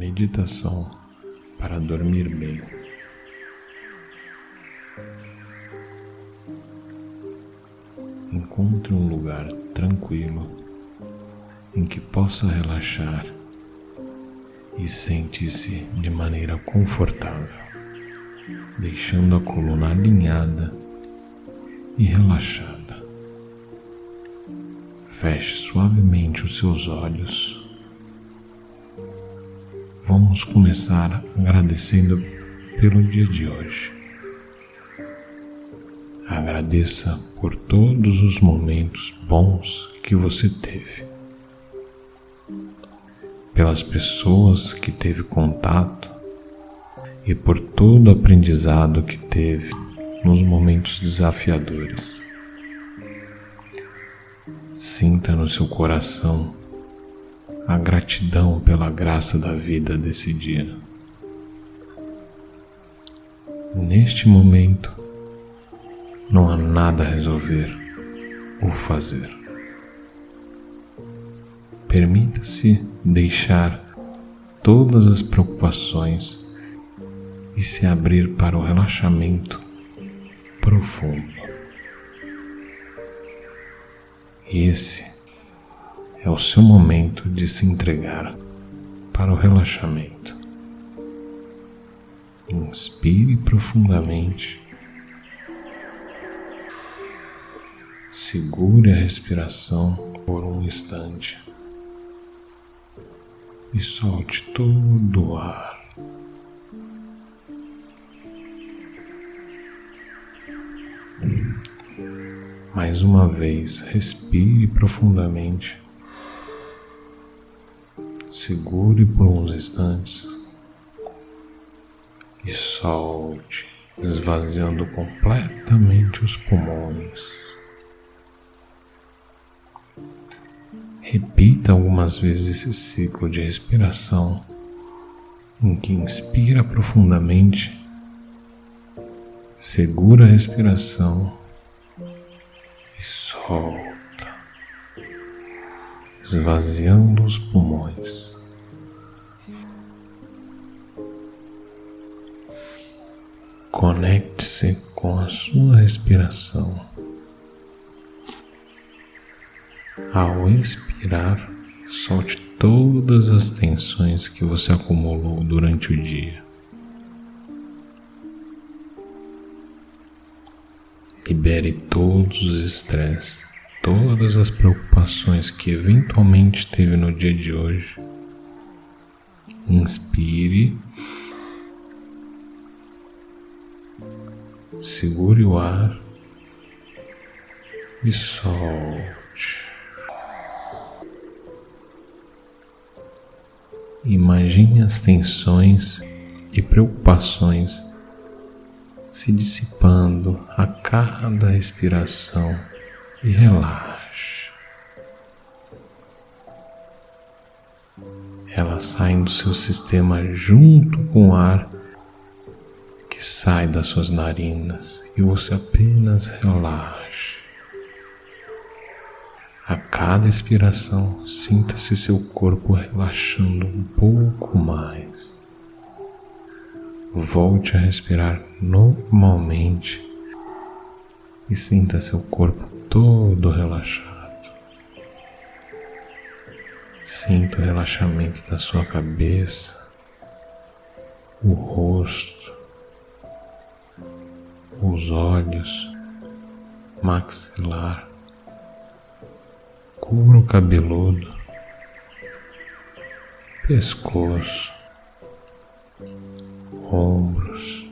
meditação para dormir bem. Encontre um lugar tranquilo em que possa relaxar e sente-se de maneira confortável, deixando a coluna alinhada e relaxada. Feche suavemente os seus olhos. Vamos começar agradecendo pelo dia de hoje. Agradeça por todos os momentos bons que você teve, pelas pessoas que teve contato e por todo o aprendizado que teve nos momentos desafiadores. Sinta no seu coração a gratidão pela graça da vida desse dia. Neste momento, não há nada a resolver ou fazer. Permita-se deixar todas as preocupações e se abrir para o relaxamento profundo. Esse é o seu momento de se entregar para o relaxamento. Inspire profundamente. Segure a respiração por um instante e solte todo o ar. Mais uma vez, respire profundamente. Segure por uns instantes e solte, esvaziando completamente os pulmões. Repita algumas vezes esse ciclo de respiração em que inspira profundamente, segura a respiração e solta, esvaziando os pulmões. Conecte-se com a sua respiração. Ao expirar, solte todas as tensões que você acumulou durante o dia. Libere todos os estresses, todas as preocupações que eventualmente teve no dia de hoje. Inspire. Segure o ar e solte. Imagine as tensões e preocupações se dissipando a cada expiração e relaxe. Elas saem do seu sistema junto com o ar que sai das suas narinas e você apenas relaxe. A cada expiração, sinta-se seu corpo relaxando um pouco mais. Volte a respirar normalmente e sinta seu corpo todo relaxado. Sinta o relaxamento da sua cabeça, o rosto, os olhos, maxilar, couro cabeludo, pescoço ombros.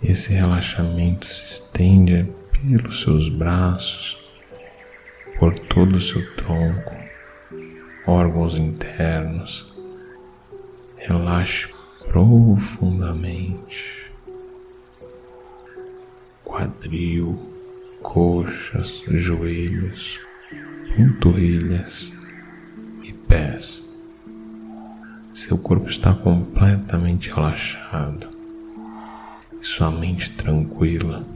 Esse relaxamento se estende pelos seus braços, por todo o seu tronco, órgãos internos. Relaxe profundamente. Quadril, coxas, joelhos, panturrilhas e pés. Seu corpo está completamente relaxado e sua mente tranquila.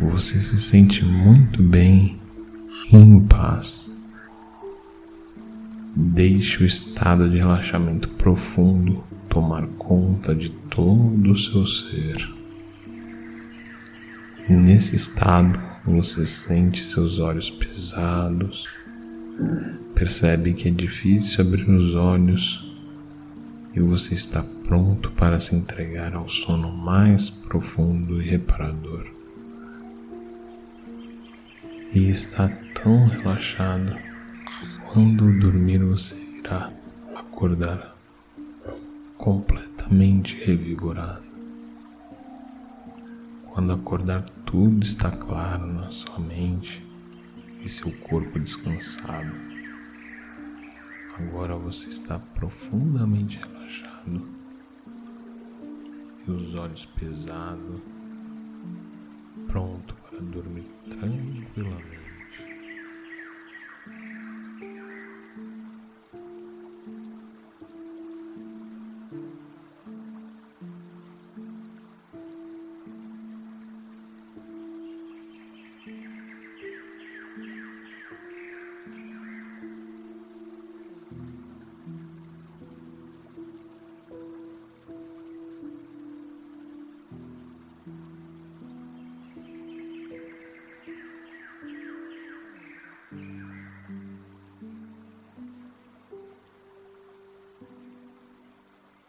Você se sente muito bem e em paz. Deixe o estado de relaxamento profundo tomar conta de todo o seu ser. Nesse estado, você sente seus olhos pesados, percebe que é difícil abrir os olhos e você está pronto para se entregar ao sono mais profundo e reparador. E está tão relaxado que quando dormir você irá acordar completamente revigorado. Quando acordar, tudo está claro na sua mente e seu corpo descansado. Agora você está profundamente relaxado e os olhos pesados, pronto para dormir tranquilamente.